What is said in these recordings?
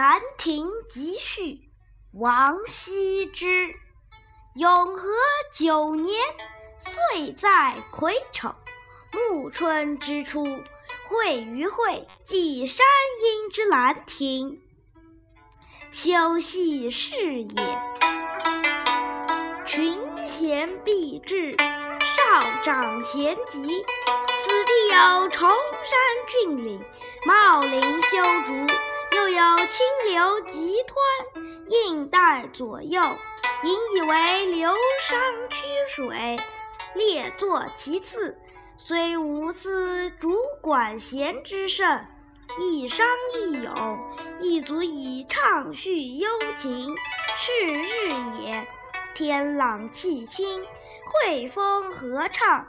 兰亭集序》王羲之。永和九年，岁在癸丑，暮春之初，会于会稽山阴之兰亭，修禊事也。群贤毕至，少长咸集。此地有崇山峻岭，茂林修竹，又有清流急湍，映带左右，引以为流觞曲水，列坐其次。虽无丝竹管弦之盛，一觞一咏，亦足以畅叙幽情，是日也。天朗气清，惠风和畅。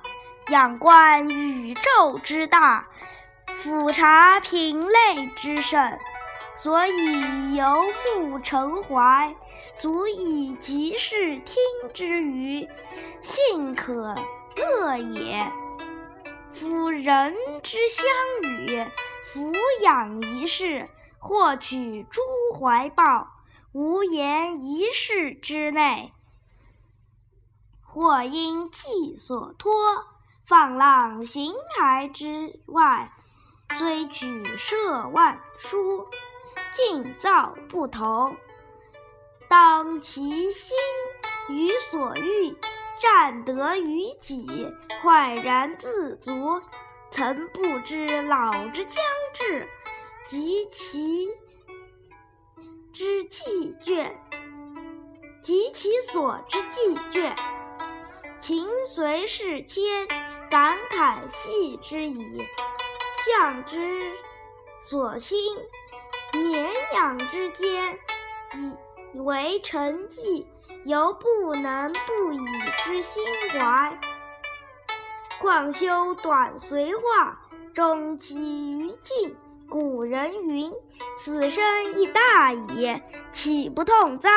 仰观宇宙之大，俯察品类之盛，所以游目骋怀，足以极视听之娱，信可乐也。夫人之相与，俯仰一世，或取诸怀抱，无言一室之内；或因寄所托。放浪形骸之外，虽举涉万殊，境造不同。当其心于所欲，占得于己，快然自足。曾不知老之将至，及其之既倦，及其所之既倦，情随事迁。感慨系之矣，向之所欣，绵养之间，以为成绩，犹不能不以之心怀。况修短随化，终其于尽。古人云：“死生亦大矣，岂不痛哉？”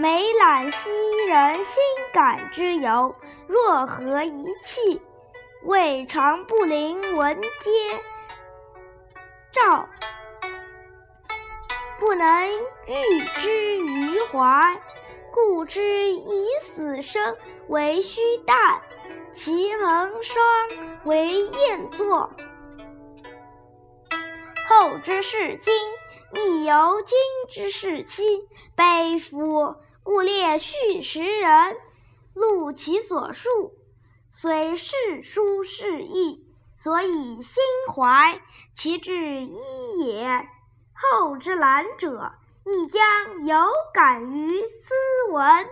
每览昔人心感之由，若何一气？未尝不临文嗟照，不能喻之于怀，故知以死生为虚诞，其门霜为宴作。后之视今，亦犹今之视期。悲夫！故列叙时人，录其所述。虽世书是义，所以心怀其志一也。后之览者，亦将有感于斯文。